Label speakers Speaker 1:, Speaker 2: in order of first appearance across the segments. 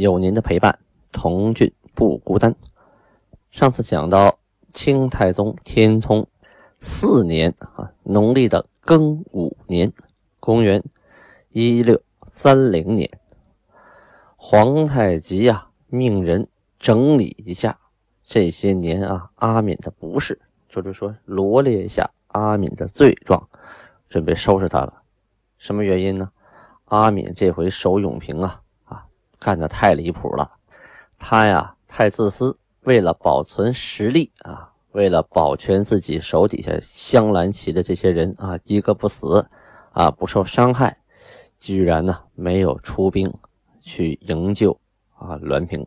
Speaker 1: 有您的陪伴，童俊不孤单。上次讲到清太宗天聪四年啊，农历的庚午年，公元一六三零年，皇太极呀命人整理一下这些年啊阿敏的不是，就是说罗列一下阿敏的罪状，准备收拾他了。什么原因呢？阿敏这回守永平啊。干的太离谱了，他呀太自私，为了保存实力啊，为了保全自己手底下镶蓝旗的这些人啊，一个不死啊，不受伤害，居然呢没有出兵去营救啊栾平，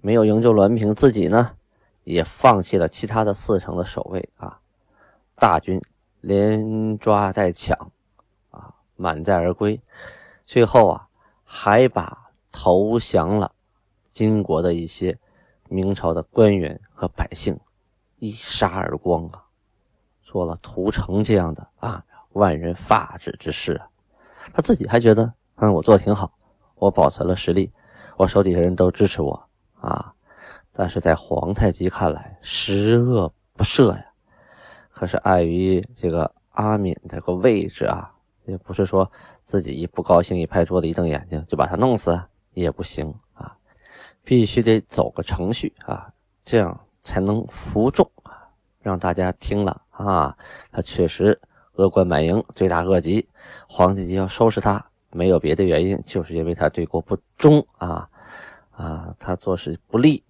Speaker 1: 没有营救栾平，自己呢也放弃了其他的四城的守卫啊，大军连抓带抢啊，满载而归，最后啊还把。投降了金国的一些明朝的官员和百姓，一杀而光啊！做了屠城这样的啊万人发指之事啊！他自己还觉得，嗯，我做的挺好，我保存了实力，我手底下人都支持我啊！但是在皇太极看来，十恶不赦呀！可是碍于这个阿敏这个位置啊，也不是说自己一不高兴一拍桌子一瞪眼睛就把他弄死。也不行啊，必须得走个程序啊，这样才能服众啊，让大家听了啊，他确实恶贯满盈，罪大恶极，皇太极要收拾他，没有别的原因，就是因为他对国不忠啊啊，他做事不利，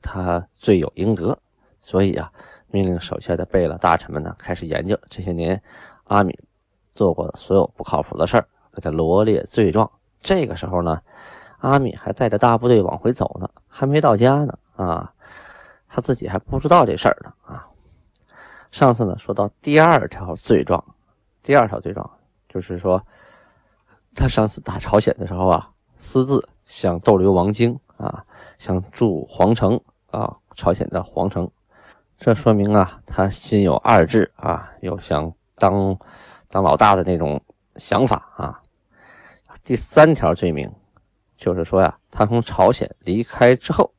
Speaker 1: 他罪有应得，所以啊，命令手下的贝勒大臣们呢，开始研究这些年阿敏做过的所有不靠谱的事儿，给他罗列罪状。这个时候呢。阿敏还带着大部队往回走呢，还没到家呢啊，他自己还不知道这事儿呢啊。上次呢说到第二条罪状，第二条罪状就是说，他上次打朝鲜的时候啊，私自想逗留王京啊，想住皇城啊，朝鲜的皇城，这说明啊，他心有二志啊，有想当当老大的那种想法啊。第三条罪名。就是说呀，他从朝鲜离开之后，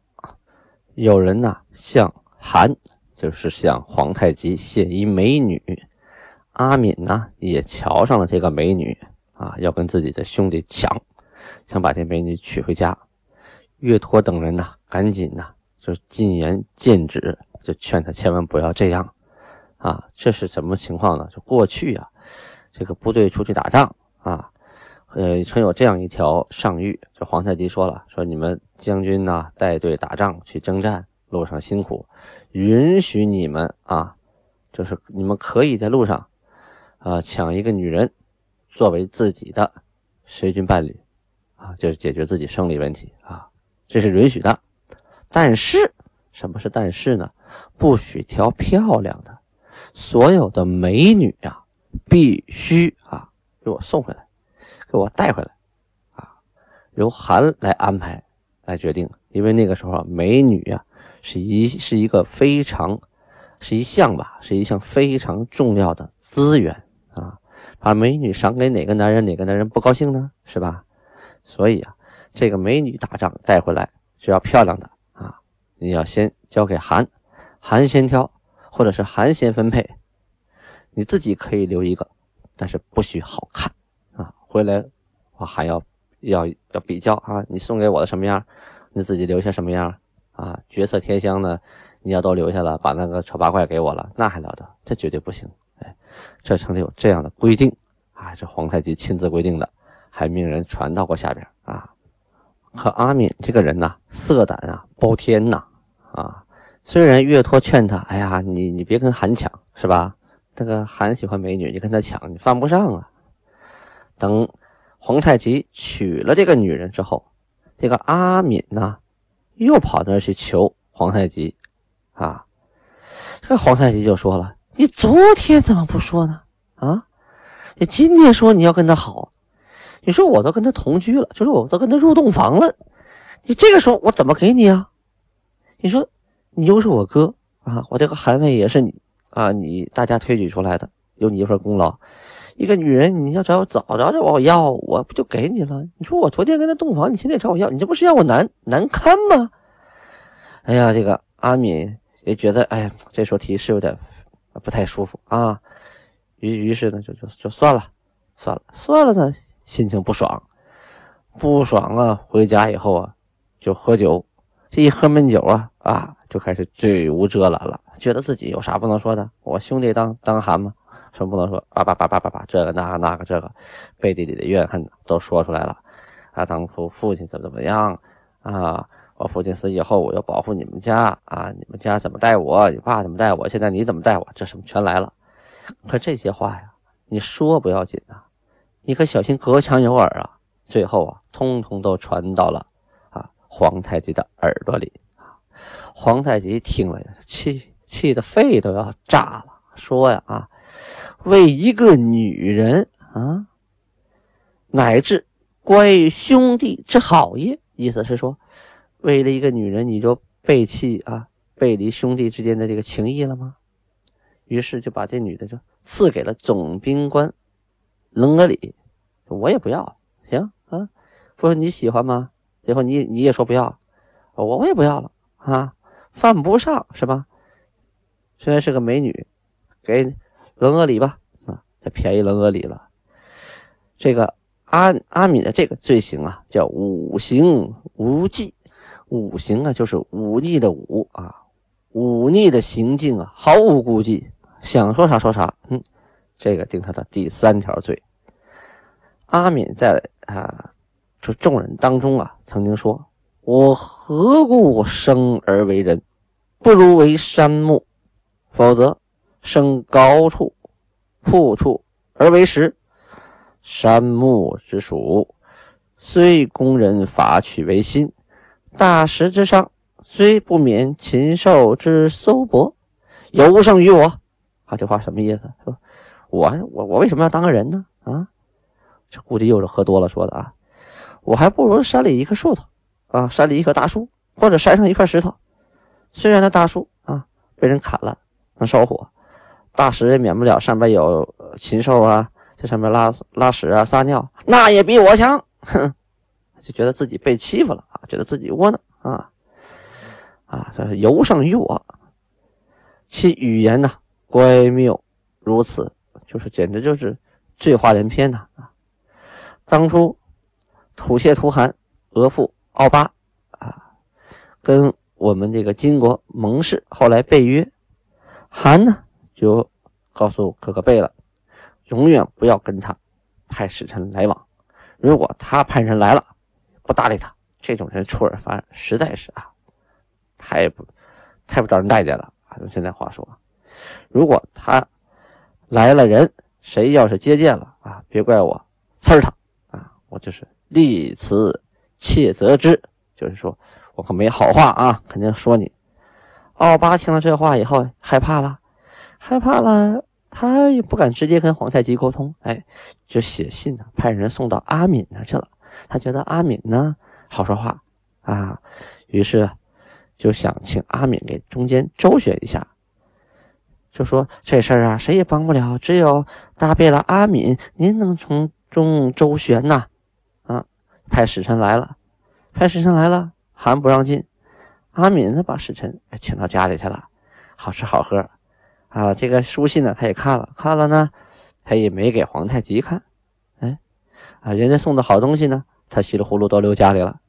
Speaker 1: 有人呢向韩，就是向皇太极献一美女，阿敏呢也瞧上了这个美女啊，要跟自己的兄弟抢，想把这美女娶回家。岳托等人呢，赶紧呢就进言禁止，就劝他千万不要这样啊。这是什么情况呢？就过去啊，这个部队出去打仗啊。呃，曾有这样一条上谕，这皇太极说了，说你们将军呐带队打仗去征战，路上辛苦，允许你们啊，就是你们可以在路上啊抢一个女人，作为自己的随军伴侣，啊，就是解决自己生理问题啊，这是允许的。但是什么是但是呢？不许挑漂亮的，所有的美女呀，必须啊给我送回来。给我带回来，啊，由韩来安排来决定，因为那个时候，美女啊是一是一个非常是一项吧，是一项非常重要的资源啊，把美女赏给哪个男人，哪个男人不高兴呢？是吧？所以啊，这个美女打仗带回来是要漂亮的啊，你要先交给韩，韩先挑，或者是韩先分配，你自己可以留一个，但是不许好看。回来，我还要要要比较啊！你送给我的什么样，你自己留下什么样啊？绝色天香呢，你要都留下了，把那个丑八怪给我了，那还了得？这绝对不行！哎，这曾经有这样的规定啊，这皇太极亲自规定的，还命人传到过下边啊。可阿敏这个人呐，色胆啊包天呐啊！虽然岳托劝他，哎呀，你你别跟韩抢是吧？那个韩喜欢美女，你跟他抢，你犯不上啊。等皇太极娶了这个女人之后，这个阿敏呢，又跑那儿去求皇太极，啊，这皇太极就说了：“你昨天怎么不说呢？啊，你今天说你要跟他好，你说我都跟他同居了，就是我都跟他入洞房了，你这个时候我怎么给你啊？你说你又是我哥啊，我这个汗位也是你啊，你大家推举出来的，有你一份功劳。”一个女人，你要找早找找我要，我不就给你了？你说我昨天跟他洞房，你现在找我要，你这不是让我难难堪吗？哎呀，这个阿敏也觉得，哎呀，这时候提示有点不太舒服啊。于于是呢，就就就算了，算了，算了呢，心情不爽，不爽啊！回家以后啊，就喝酒，这一喝闷酒啊啊，就开始嘴无遮拦了，觉得自己有啥不能说的？我兄弟当当寒吗？什么不能说啊？叭叭叭叭叭，这个那个那个这个，背地里的怨恨都说出来了。啊，当初父亲怎么怎么样啊？我父亲死以后，我要保护你们家啊！你们家怎么待我？你爸怎么待我？现在你怎么待我？这什么全来了？可这些话呀，你说不要紧啊，你可小心隔墙有耳啊！最后啊，通通都传到了啊皇太极的耳朵里啊。皇太极听了呀，气气的肺都要炸了，说呀啊。为一个女人啊，乃至关于兄弟之好也，意思是说，为了一个女人，你就背弃啊，背离兄弟之间的这个情谊了吗？于是就把这女的就赐给了总兵官冷格里，我也不要，行啊，不说你喜欢吗？最后你你也说不要，我我也不要了啊，犯不上是吧？虽然是个美女，给。冷阿里吧，啊，他便宜冷阿里了。这个阿阿敏的这个罪行啊，叫五行无忌。五行啊，就是忤逆的忤啊，忤逆的行径啊，毫无顾忌，想说啥说啥。嗯，这个定他的第三条罪。阿敏在啊，就众人当中啊，曾经说：“我何故生而为人？不如为山木，否则。”生高处，铺处而为食，山木之属，虽工人伐取为心，大石之上，虽不免禽兽之搜搏，有胜于我。啊，这话什么意思？说，我我我为什么要当个人呢？啊，这估计又是喝多了说的啊。我还不如山里一棵树头啊，山里一棵大树，或者山上一块石头。虽然那大树啊被人砍了，能烧火。大石也免不了上边有禽兽啊，在上面拉拉屎啊、撒尿，那也比我强。哼，就觉得自己被欺负了啊，觉得自己窝囊啊啊，这尤胜于我。其语言呢，乖谬如此，就是简直就是醉话连篇呐啊！当初吐谢图汗额驸奥巴啊，跟我们这个金国盟誓，后来被约，韩呢？就告诉哥哥贝了，永远不要跟他派使臣来往。如果他派人来了，不搭理他，这种人出尔反尔，实在是啊，太不太不招人待见了！用现在话说，如果他来了人，谁要是接见了啊，别怪我呲他啊！我就是立辞切责之，就是说我可没好话啊，肯定说你。奥巴听了这话以后，害怕了。害怕了，他也不敢直接跟皇太极沟通，哎，就写信呢，派人送到阿敏那去了。他觉得阿敏呢好说话啊，于是就想请阿敏给中间周旋一下，就说这事儿啊，谁也帮不了，只有大贝勒阿敏，您能从中周旋呐？啊，派使臣来了，派使臣来了，还不让进。阿敏呢，把使臣请到家里去了，好吃好喝。啊，这个书信呢，他也看了，看了呢，他也没给皇太极看。哎，啊，人家送的好东西呢，他稀里糊涂都留家里了。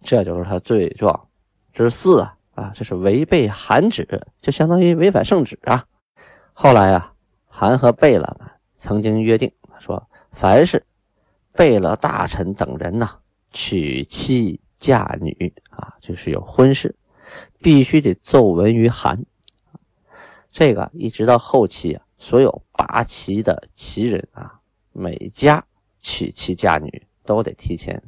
Speaker 1: 这就是他罪状之四啊！啊，这是违背韩旨，就相当于违反圣旨啊。后来啊，韩和贝勒们曾经约定说，凡是贝勒大臣等人呐，娶妻嫁女啊，就是有婚事，必须得奏闻于韩。这个一直到后期，所有拔旗的旗人啊，每家娶妻嫁女都得提前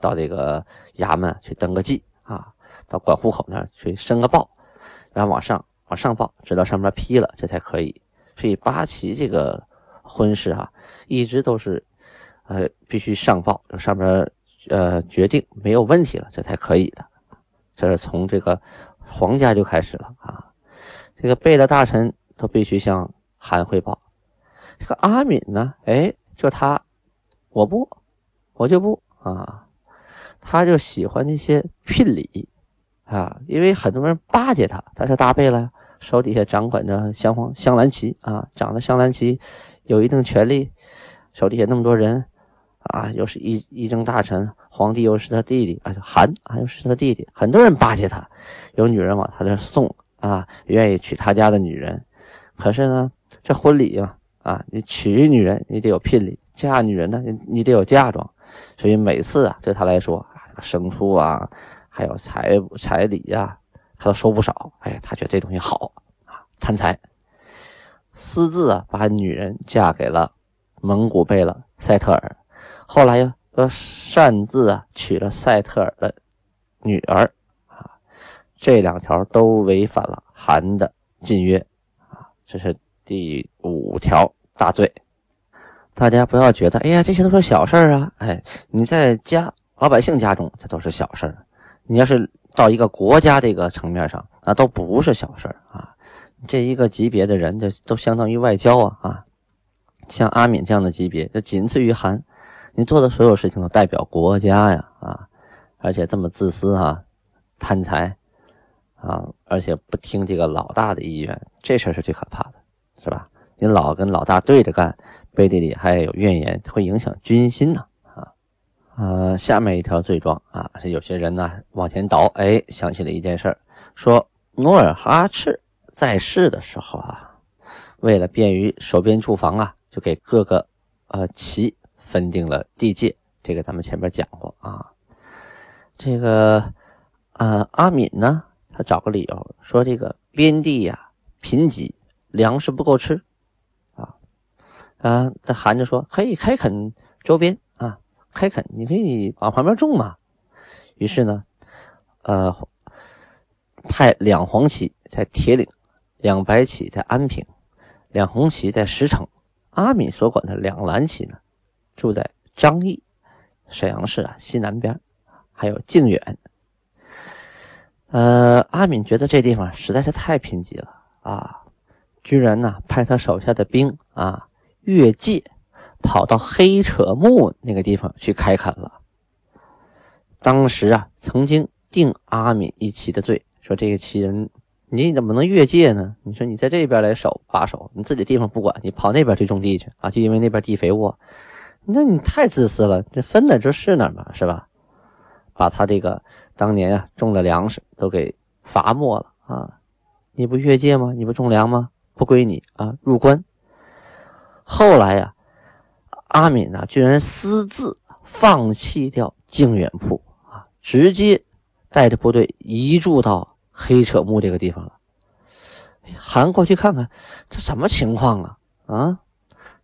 Speaker 1: 到这个衙门去登个记啊，到管户口那儿去申个报，然后往上往上报，直到上面批了，这才可以。所以八旗这个婚事啊，一直都是呃必须上报，上面呃决定没有问题了，这才可以的。这是从这个皇家就开始了啊，这个贝勒大臣都必须向韩汇报。这个阿敏呢，哎，就他，我不，我就不啊，他就喜欢那些聘礼啊，因为很多人巴结他，他是大贝勒，手底下掌管着镶黄镶蓝旗啊，掌着镶蓝旗，有一定权力，手底下那么多人啊，又是一一政大臣，皇帝又是他弟弟啊，韩啊又是他弟弟，很多人巴结他，有女人往他这送啊，愿意娶他家的女人，可是呢，这婚礼嘛。啊，你娶女人，你得有聘礼；嫁女人呢，你你得有嫁妆。所以每次啊，对他来说，牲畜啊，还有彩彩礼呀，他都收不少。哎，他觉得这东西好啊，贪财，私自啊把女人嫁给了蒙古贝勒赛特尔。后来又又擅自啊娶了赛特尔的女儿，这两条都违反了韩的禁约啊。这是第五条。大罪，大家不要觉得，哎呀，这些都是小事儿啊！哎，你在家老百姓家中，这都是小事儿。你要是到一个国家这个层面上，那都不是小事儿啊！这一个级别的人，这都相当于外交啊！啊，像阿敏这样的级别，这仅次于韩。你做的所有事情都代表国家呀！啊，而且这么自私啊，贪财啊，而且不听这个老大的意愿，这事儿是最可怕的，是吧？你老跟老大对着干，背地里还有怨言，会影响军心呢。啊，呃，下面一条罪状啊，是有些人呢往前倒，哎，想起了一件事儿，说努尔哈赤在世的时候啊，为了便于守边驻防啊，就给各个呃旗分定了地界。这个咱们前面讲过啊。这个呃阿敏呢，他找个理由说这个边地呀贫瘠，粮食不够吃。啊，这韩就说可以开垦周边啊，开垦你可以往旁边种嘛。于是呢，呃，派两黄旗在铁岭，两白旗在安平，两红旗在石城。阿敏所管的两蓝旗呢，住在张掖，沈阳市啊西南边，还有靖远。呃，阿敏觉得这地方实在是太贫瘠了啊，居然呢派他手下的兵啊。越界跑到黑扯木那个地方去开垦了。当时啊，曾经定阿敏一旗的罪，说这个旗人你怎么能越界呢？你说你在这边来守把守，你自己地方不管，你跑那边去种地去啊？就因为那边地肥沃，那你太自私了。这分的就是哪嘛，是吧？把他这个当年啊种的粮食都给罚没了啊！你不越界吗？你不种粮吗？不归你啊！入关。后来呀，阿敏呢，居然私自放弃掉靖远铺啊，直接带着部队移驻到黑扯木这个地方了。韩过去看看，这什么情况啊？啊，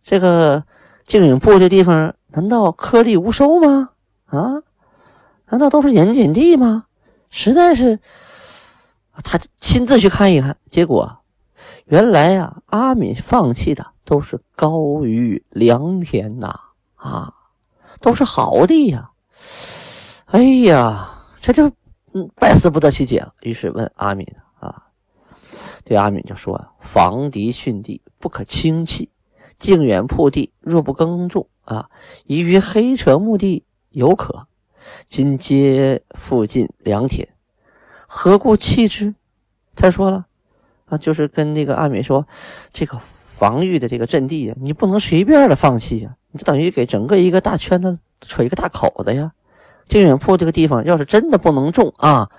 Speaker 1: 这个靖远铺这地方难道颗粒无收吗？啊，难道都是盐碱地吗？实在是，他亲自去看一看，结果原来呀，阿敏放弃的。都是高于良田呐，啊，都是好地呀！哎呀，这就嗯百思不得其解了。于是问阿敏啊，对阿敏就说：“防敌训地不可轻弃，靖远铺地若不耕种啊，宜于黑扯墓地有可。今街附近良田，何故弃之？”他说了啊，就是跟那个阿敏说这个。防御的这个阵地呀，你不能随便的放弃呀，你就等于给整个一个大圈子扯一个大口子呀。靖远铺这个地方要是真的不能种啊，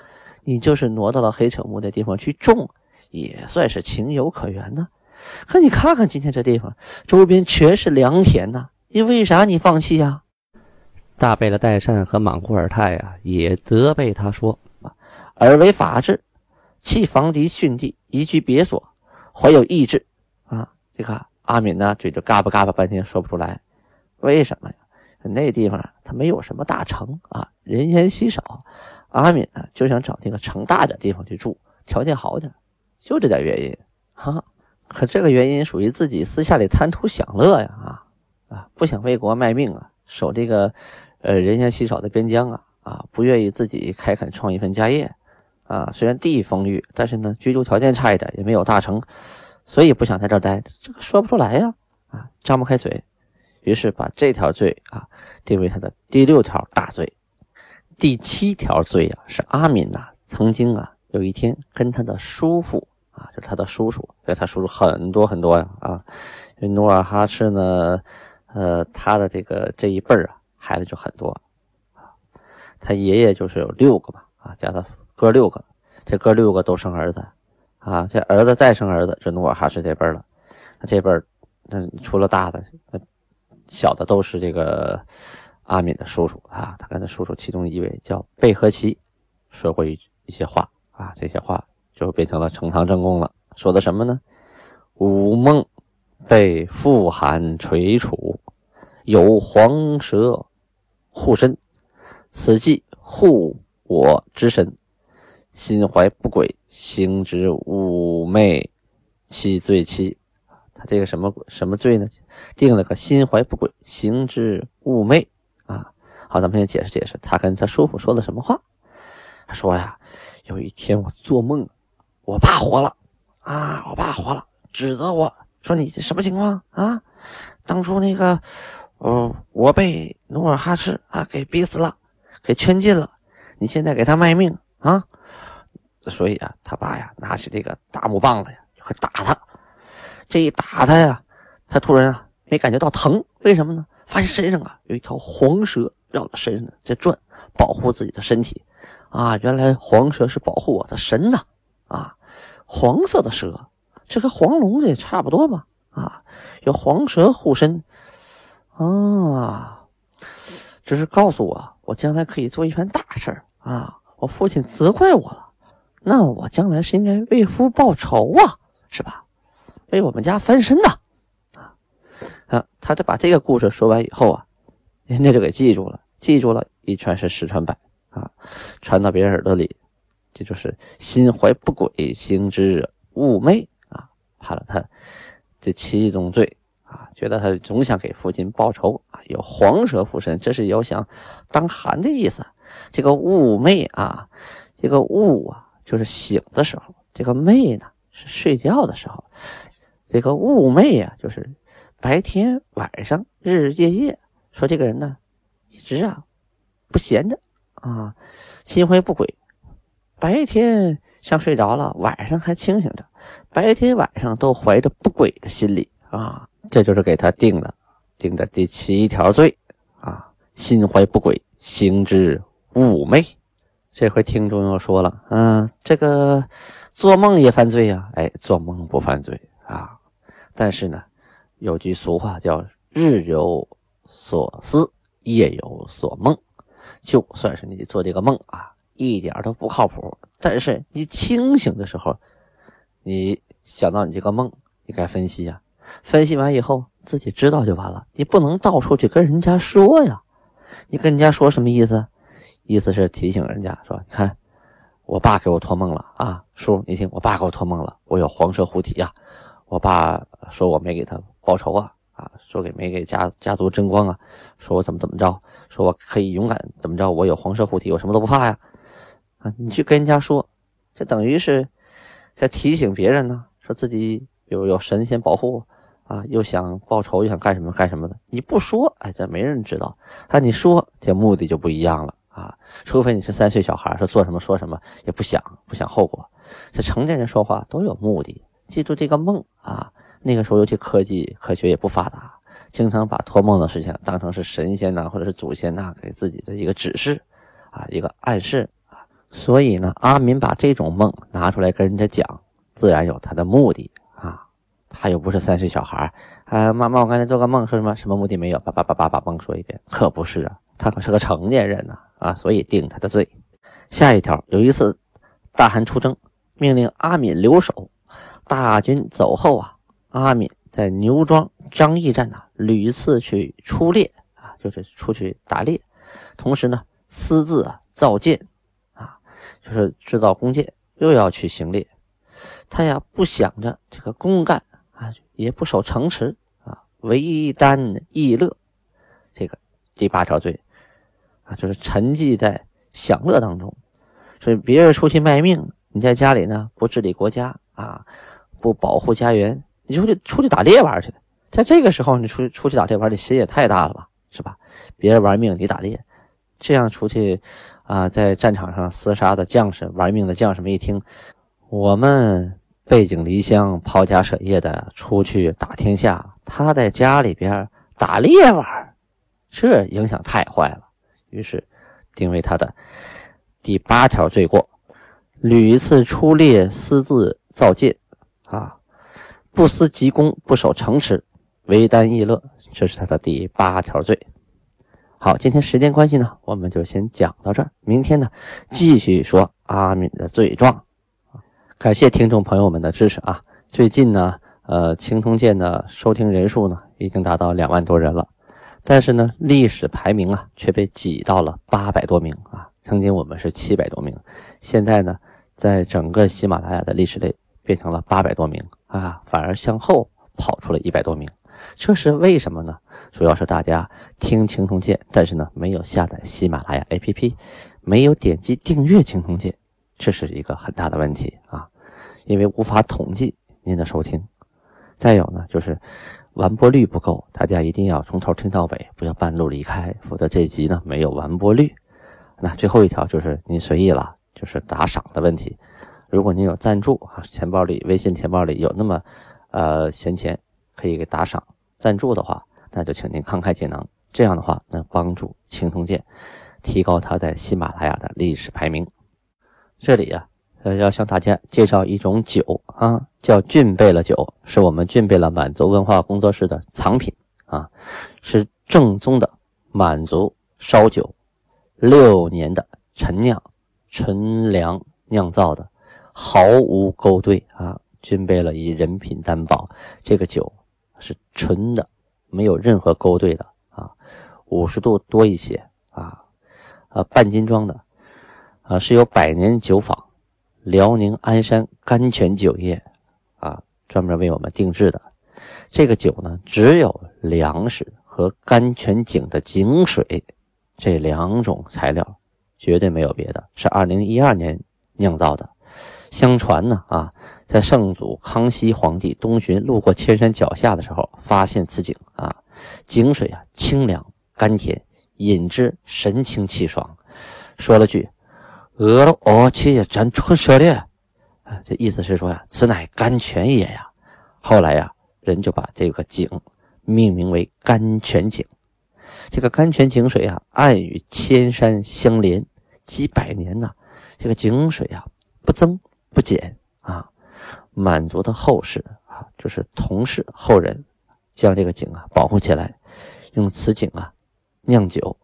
Speaker 1: 你就是挪到了黑扯木的地方去种，也算是情有可原呢。可你看看今天这地方，周边全是良田呐，你为啥你放弃呀？大贝勒代善和莽库尔泰呀，也责备他说：“尔为法治，弃防敌训地，移居别所，怀有意志啊。”这个阿敏呢，嘴就嘎巴嘎巴半天说不出来，为什么呀？那地方他没有什么大城啊，人烟稀少。阿敏啊，就想找那个城大点地方去住，条件好点，就这点原因哈。可这个原因属于自己私下里贪图享乐呀啊啊，不想为国卖命啊，守这个呃人烟稀少的边疆啊啊，不愿意自己开垦创一份家业啊。虽然地丰裕，但是呢，居住条件差一点，也没有大城，所以不想在这儿待。这个说不出来呀啊，张不开嘴。于是把这条罪啊定为他的第六条大罪。第七条罪啊，是阿敏呐曾经啊有一天跟他的叔父啊，就是他的叔叔，因为他叔叔很多很多呀啊，因为努尔哈赤呢，呃，他的这个这一辈儿啊孩子就很多啊，他爷爷就是有六个吧啊，加他哥六个，这哥六个都生儿子啊，这儿子再生儿子就努尔哈赤这辈了，他这辈儿那除了大的那。小的都是这个阿敏的叔叔啊，他跟他叔叔其中一位叫贝和奇，说过一一些话啊，这些话就变成了呈堂证供了。说的什么呢？吾梦被富寒垂楚，有黄蛇护身，此即护我之身，心怀不轨，行之妩媚，其罪妻。他这个什么什么罪呢？定了个心怀不轨，行之妩媚啊！好，咱们先解释解释，他跟他叔父说的什么话？他说呀，有一天我做梦，我爸活了啊，我爸活了，指责我说你这什么情况啊？当初那个，哦，我被努尔哈赤啊给逼死了，给圈禁了，你现在给他卖命啊？所以啊，他爸呀，拿起这个大木棒子呀，就会打他。这一打他呀，他突然啊没感觉到疼，为什么呢？发现身上啊有一条黄蛇绕着身上在转，保护自己的身体。啊，原来黄蛇是保护我的神呐！啊，黄色的蛇，这和黄龙也差不多嘛！啊，有黄蛇护身，啊，这是告诉我，我将来可以做一番大事啊！我父亲责怪我了，那我将来是应该为父报仇啊，是吧？为我们家翻身呐，啊啊！他就把这个故事说完以后啊，人家就给记住了，记住了一传十，十传百啊，传到别人耳朵里，这就是心怀不轨，行之妩媚啊，判了他这七宗罪，觉得他总想给父亲报仇啊，有黄蛇附身，这是要想当寒的意思。这个妩媚啊，这个妩啊，就是醒的时候；这个媚呢，是睡觉的时候。这个妩媚啊，就是白天晚上日日夜夜，说这个人呢，一直啊不闲着啊，心怀不轨，白天像睡着了，晚上还清醒着，白天晚上都怀着不轨的心理啊，这就是给他定的定的第七条罪啊，心怀不轨，行之妩媚。这回听众又说了，嗯，这个做梦也犯罪呀？哎，做梦不犯罪。啊，但是呢，有句俗话叫“日有所思，夜有所梦”。就算是你做这个梦啊，一点都不靠谱。但是你清醒的时候，你想到你这个梦，你该分析呀。分析完以后，自己知道就完了。你不能到处去跟人家说呀。你跟人家说什么意思？意思是提醒人家说：“你看，我爸给我托梦了啊，叔，你听，我爸给我托梦了，我有黄蛇护体呀。”我爸说我没给他报仇啊啊，说给没给家家族争光啊，说我怎么怎么着，说我可以勇敢怎么着，我有黄蛇护体，我什么都不怕呀啊！你去跟人家说，这等于是在提醒别人呢，说自己有有神仙保护啊，又想报仇又想干什么干什么的。你不说，哎，这没人知道；但你说，这目的就不一样了啊。除非你是三岁小孩，说做什么说什么也不想不想后果。这成年人说话都有目的。记住这个梦啊！那个时候，尤其科技科学也不发达，经常把托梦的事情当成是神仙呐，或者是祖先呐给自己的一个指示啊，一个暗示啊。所以呢，阿敏把这种梦拿出来跟人家讲，自然有他的目的。他又不是三岁小孩啊，妈妈，我刚才做个梦，说什么什么目的没有？叭叭叭叭把梦说一遍，可不是啊，他可是个成年人呐啊，所以定他的罪。下一条，有一次大汗出征，命令阿敏留守。大军走后啊，阿敏在牛庄张掖站呐，屡次去出猎啊，就是出去打猎，同时呢私自啊造箭啊，就是制造弓箭，又要去行猎。他呀不想着这个公干啊，也不守城池啊，为单逸乐，这个第八条罪啊，就是沉寂在享乐当中。所以别人出去卖命，你在家里呢不治理国家啊，不保护家园，你出去出去打猎玩去。在这个时候，你出去出去打猎玩，你心也太大了吧，是吧？别人玩命，你打猎，这样出去啊，在战场上厮杀的将士，玩命的将士们一听，我们背井离乡、抛家舍业的出去打天下，他在家里边打猎玩，这影响太坏了。于是定为他的第八条罪过：屡次出猎，私自造舰，啊，不思急功，不守城池。为单逸乐，这是他的第八条罪。好，今天时间关系呢，我们就先讲到这儿。明天呢，继续说阿敏的罪状。感谢听众朋友们的支持啊！最近呢，呃，青铜剑的收听人数呢，已经达到两万多人了，但是呢，历史排名啊，却被挤到了八百多名啊。曾经我们是七百多名，现在呢，在整个喜马拉雅的历史类变成了八百多名啊，反而向后跑出了一百多名。这是为什么呢？主要是大家听青铜剑，但是呢没有下载喜马拉雅 APP，没有点击订阅青铜剑，这是一个很大的问题啊！因为无法统计您的收听。再有呢，就是完播率不够，大家一定要从头听到尾，不要半路离开，否则这集呢没有完播率。那最后一条就是您随意了，就是打赏的问题。如果您有赞助啊，钱包里微信钱包里有那么呃闲钱。可以给打赏赞助的话，那就请您慷慨解囊。这样的话，能帮助青铜剑提高它在喜马拉雅的历史排名。这里呀，要向大家介绍一种酒啊，叫俊贝勒酒，是我们俊贝勒满族文化工作室的藏品啊，是正宗的满族烧酒，六年的陈酿，纯粮酿造的，毫无勾兑啊。俊贝勒以人品担保，这个酒。是纯的，没有任何勾兑的啊，五十度多一些啊，呃，半斤装的，啊，是由百年酒坊辽宁鞍山甘泉酒业啊专门为我们定制的。这个酒呢，只有粮食和甘泉井的井水这两种材料，绝对没有别的。是二零一二年酿造的，相传呢啊。在圣祖康熙皇帝东巡路过千山脚下的时候，发现此井啊，井水啊清凉甘甜，饮之神清气爽。说了句：“饿了哦，且咱纯涉猎。”啊，这意思是说呀，此乃甘泉也呀。后来呀，人就把这个井命名为甘泉井。这个甘泉井水啊，暗与千山相连，几百年呐，这个井水啊不增不减啊。满族的后世啊，就是同氏后人，将这个井啊保护起来，用此井啊酿酒，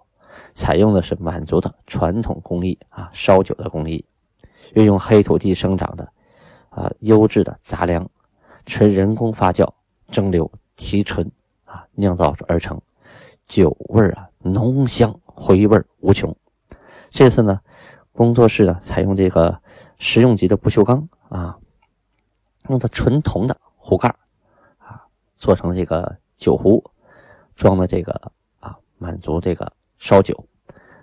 Speaker 1: 采用的是满族的传统工艺啊烧酒的工艺，运用黑土地生长的啊优质的杂粮，纯人工发酵蒸馏提纯啊酿造而成，酒味啊浓香回味无穷。这次呢，工作室呢采用这个实用级的不锈钢啊。用的纯铜的壶盖啊，做成这个酒壶，装的这个啊满族这个烧酒，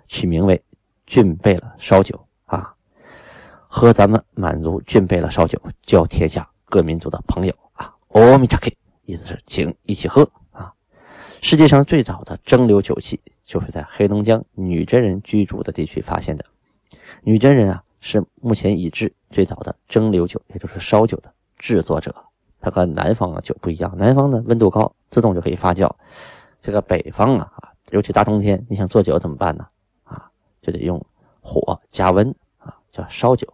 Speaker 1: 取名为俊贝勒烧酒啊，喝咱们满族俊贝勒烧酒，交天下各民族的朋友啊。阿弥陀佛，意思是请一起喝啊。世界上最早的蒸馏酒器，就是在黑龙江女真人居住的地区发现的。女真人啊，是目前已知最早的蒸馏酒，也就是烧酒的。制作者，它和南方的酒不一样。南方的温度高，自动就可以发酵。这个北方啊啊，尤其大冬天，你想做酒怎么办呢？啊，就得用火加温啊，叫烧酒。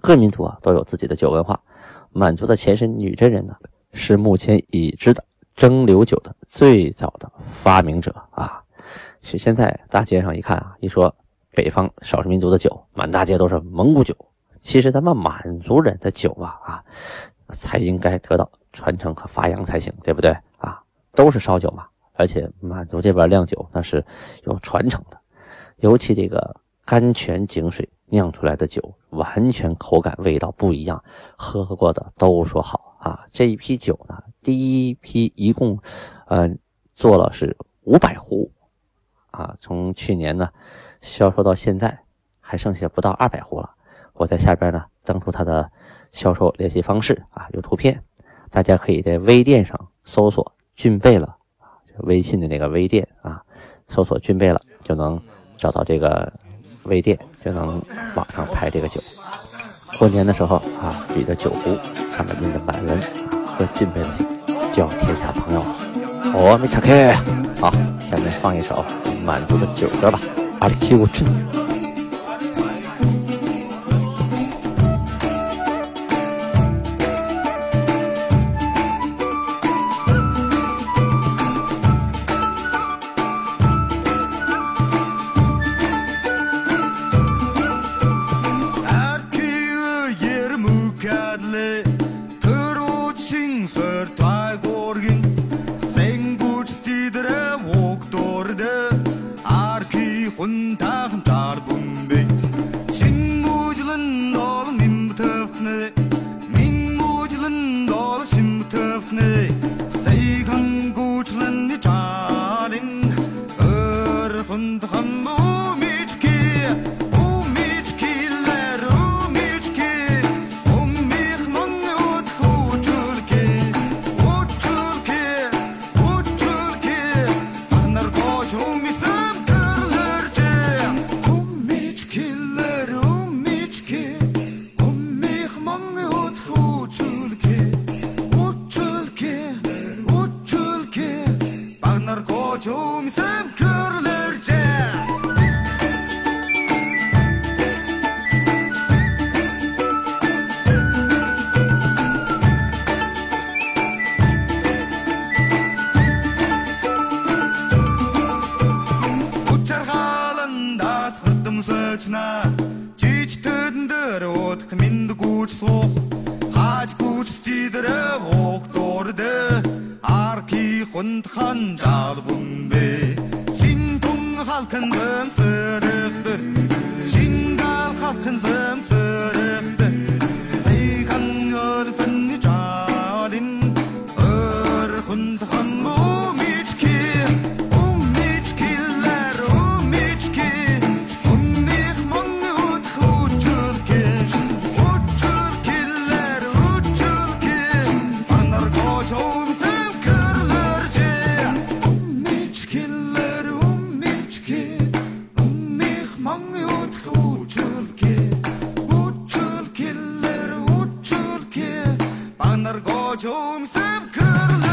Speaker 1: 各民族啊都有自己的酒文化。满族的前身女真人呢，是目前已知的蒸馏酒的最早的发明者啊。其实现在大街上一看啊，一说北方少数民族的酒，满大街都是蒙古酒。其实咱们满族人的酒啊啊，才应该得到传承和发扬才行，对不对啊？都是烧酒嘛，而且满族这边酿酒那是有传承的，尤其这个甘泉井水酿出来的酒，完全口感味道不一样，喝过的都说好啊。这一批酒呢，第一批一共，呃，做了是五百壶，啊，从去年呢销售到现在，还剩下不到二百壶了。我在下边呢登出它的销售联系方式啊，有图片。大家可以在微店上搜索“俊贝了”，微信的那个微店啊，搜索“俊贝了”就能找到这个微店，就能网上拍这个酒。过年的时候啊，举着酒壶，上面印着满文“喝俊贝的酒，叫天下朋友”。我没岔开。好，下面放一首满族的酒歌吧，《阿里 Q ажна
Speaker 2: жиж төндөр утх минд гүүч суух. Хааж гүүч зидрэв хог дурдэ. Арки хүнд хан жал бүмбэ. Син тун халкын зэм сэрэгдэр син гал халкын зэм Rooms I've could